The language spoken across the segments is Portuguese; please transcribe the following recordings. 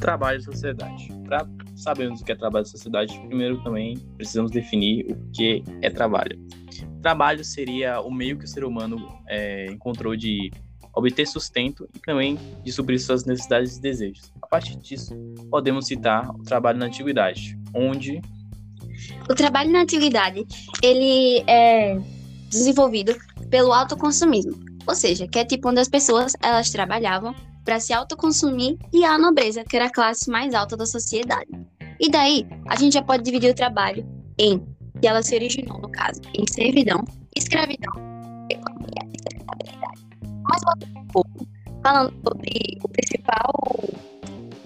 Trabalho e sociedade. Para sabermos o que é trabalho e sociedade, primeiro também precisamos definir o que é trabalho. Trabalho seria o meio que o ser humano é, encontrou de obter sustento e também de suprir suas necessidades e desejos. A partir disso, podemos citar o trabalho na antiguidade, onde o trabalho na antiguidade ele é desenvolvido pelo autoconsumismo, ou seja, que é tipo onde as pessoas elas trabalhavam para se autoconsumir e a nobreza, que era a classe mais alta da sociedade. E daí, a gente já pode dividir o trabalho em que ela se originou, no caso, em servidão, escravidão, economia e sustentabilidade. Mas um pouco, falando sobre o principal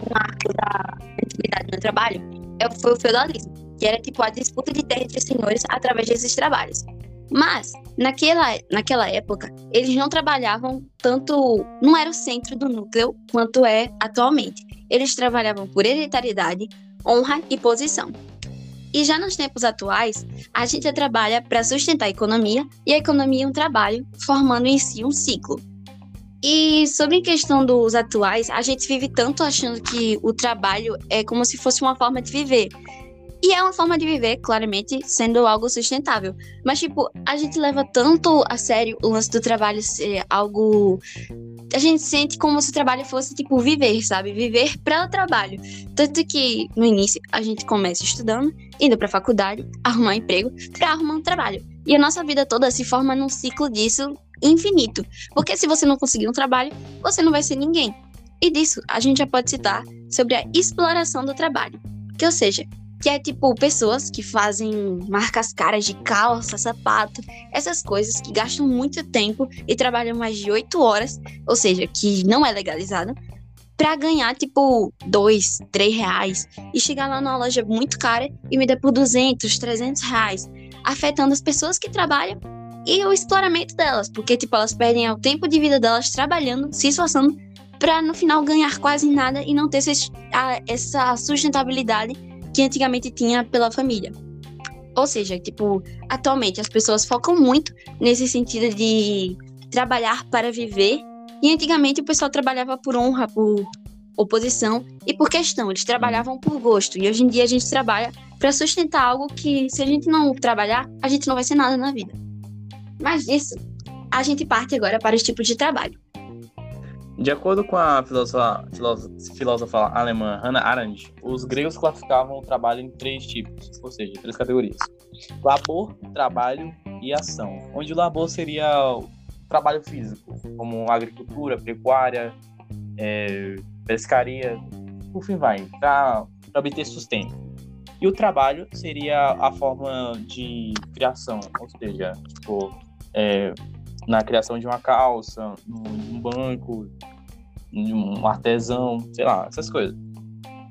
marco da antiguidade no trabalho, é foi o feudalismo, que era tipo a disputa de terra entre senhores através desses trabalhos. Mas, naquela, naquela época, eles não trabalhavam tanto. Não era o centro do núcleo quanto é atualmente. Eles trabalhavam por hereditariedade, honra e posição. E já nos tempos atuais, a gente trabalha para sustentar a economia e a economia é um trabalho, formando em si um ciclo. E sobre a questão dos atuais, a gente vive tanto achando que o trabalho é como se fosse uma forma de viver. E é uma forma de viver, claramente, sendo algo sustentável. Mas, tipo, a gente leva tanto a sério o lance do trabalho ser algo. A gente sente como se o trabalho fosse, tipo, viver, sabe? Viver para o trabalho. Tanto que, no início, a gente começa estudando, indo pra faculdade, arrumar emprego, pra arrumar um trabalho. E a nossa vida toda se forma num ciclo disso infinito. Porque se você não conseguir um trabalho, você não vai ser ninguém. E disso, a gente já pode citar sobre a exploração do trabalho. Que, ou seja, que é tipo pessoas que fazem marcas caras de calça, sapato, essas coisas que gastam muito tempo e trabalham mais de oito horas, ou seja, que não é legalizado, para ganhar tipo dois, três reais e chegar lá numa loja muito cara e me dar por 200, 300 reais, afetando as pessoas que trabalham e o exploramento delas, porque tipo elas perdem o tempo de vida delas trabalhando, se esforçando para no final ganhar quase nada e não ter essa sustentabilidade que antigamente tinha pela família. Ou seja, tipo, atualmente as pessoas focam muito nesse sentido de trabalhar para viver, e antigamente o pessoal trabalhava por honra, por oposição e por questão, eles trabalhavam por gosto. E hoje em dia a gente trabalha para sustentar algo que se a gente não trabalhar, a gente não vai ser nada na vida. Mas disso, a gente parte agora para os tipos de trabalho. De acordo com a filósofa, filósofa, filósofa alemã Hannah Arendt, os gregos classificavam o trabalho em três tipos, ou seja, três categorias: labor, trabalho e ação. Onde o labor seria o trabalho físico, como agricultura, pecuária, é, pescaria, por fim vai, para obter sustento. E o trabalho seria a forma de criação, ou seja, tipo, é, na criação de uma calça, num banco, um artesão, sei lá, essas coisas.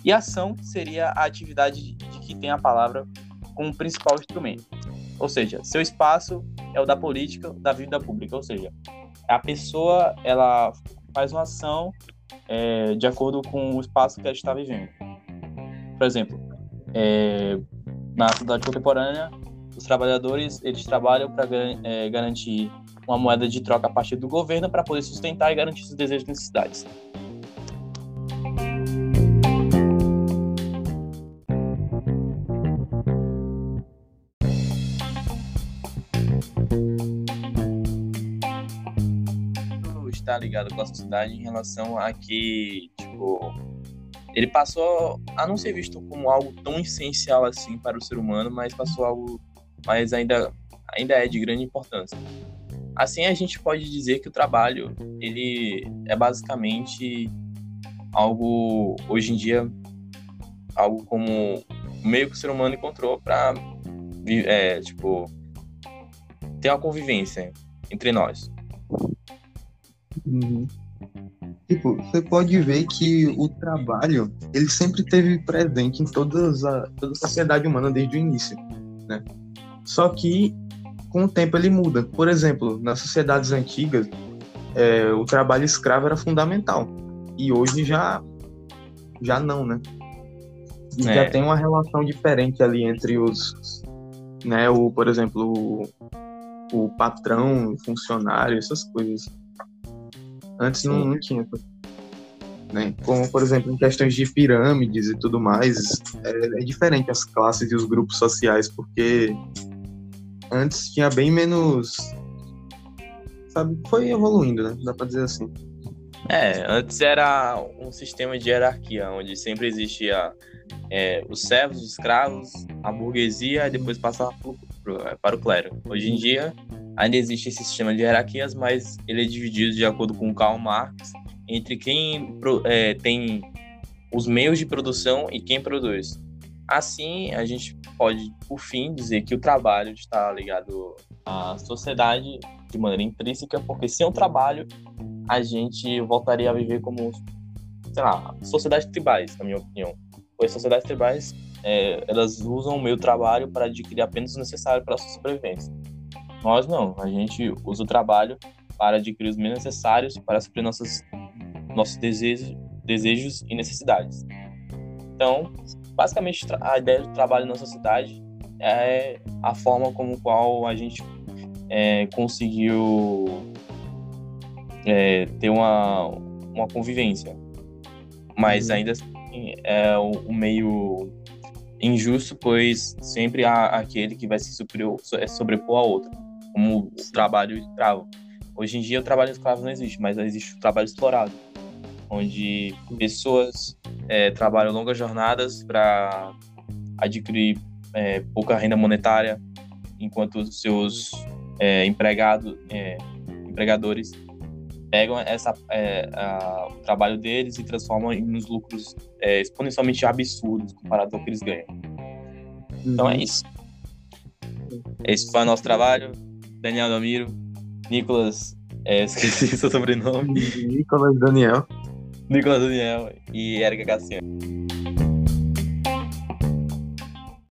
E ação seria a atividade de que tem a palavra como principal instrumento. Ou seja, seu espaço é o da política, da vida pública. Ou seja, a pessoa ela faz uma ação é, de acordo com o espaço que ela está vivendo. Por exemplo, é, na sociedade contemporânea, os trabalhadores eles trabalham para é, garantir uma moeda de troca a partir do governo para poder sustentar e garantir seus desejos e necessidades. está ligado com a sociedade em relação a que, tipo, ele passou a não ser visto como algo tão essencial assim para o ser humano, mas passou algo, mas ainda ainda é de grande importância. Assim a gente pode dizer que o trabalho ele é basicamente algo hoje em dia algo como meio que o ser humano encontrou para é, tipo ter uma convivência entre nós. Uhum. Tipo, você pode ver que o trabalho ele sempre teve presente em todas a, toda a sociedade humana desde o início, né? Só que com o tempo ele muda. Por exemplo, nas sociedades antigas, é, o trabalho escravo era fundamental. E hoje já, já não, né? E é. já tem uma relação diferente ali entre os, né, o, por exemplo, o, o patrão, o funcionário, essas coisas. Antes não, não tinha. Né? Como, por exemplo, em questões de pirâmides e tudo mais, é, é diferente as classes e os grupos sociais, porque antes tinha bem menos. Sabe? Foi evoluindo, né? Dá pra dizer assim. É, antes era um sistema de hierarquia, onde sempre existia é, os servos, os escravos, a burguesia, e depois passava pro, pro, é, para o clero. Hoje em dia, ainda existe esse sistema de hierarquias, mas ele é dividido de acordo com Karl Marx entre quem é, tem os meios de produção e quem produz. Assim, a gente pode, por fim, dizer que o trabalho está ligado à sociedade de maneira intrínseca, porque sem o trabalho, a gente voltaria a viver como, sei lá, sociedades tribais, na minha opinião. Pois sociedades tribais, é, elas usam o meio trabalho para adquirir apenas o necessário para a sua sobrevivência. Nós não, a gente usa o trabalho para adquirir os meios necessários para suprir nossas, nossos desejos, desejos e necessidades. Então, basicamente, a ideia do trabalho na sociedade é a forma como qual a gente é, conseguiu é, ter uma, uma convivência. Mas uhum. ainda assim é o, o, meio injusto, pois sempre há aquele que vai se superior, é, sobrepor a outro, como o trabalho escravo. Hoje em dia o trabalho escravo não existe, mas existe o trabalho explorado, onde pessoas é, trabalham longas jornadas para adquirir é, pouca renda monetária, enquanto seus é, empregados, é, empregadores pegam essa, é, a, o trabalho deles e transformam em uns lucros é, exponencialmente absurdos comparado ao que eles ganham. Então é uhum. isso. Esse foi o nosso trabalho. Daniel Damiro, Nicolas, é, esqueci seu sobrenome. Nicolas Daniel. Nicolas Daniel e Erika Cassiano.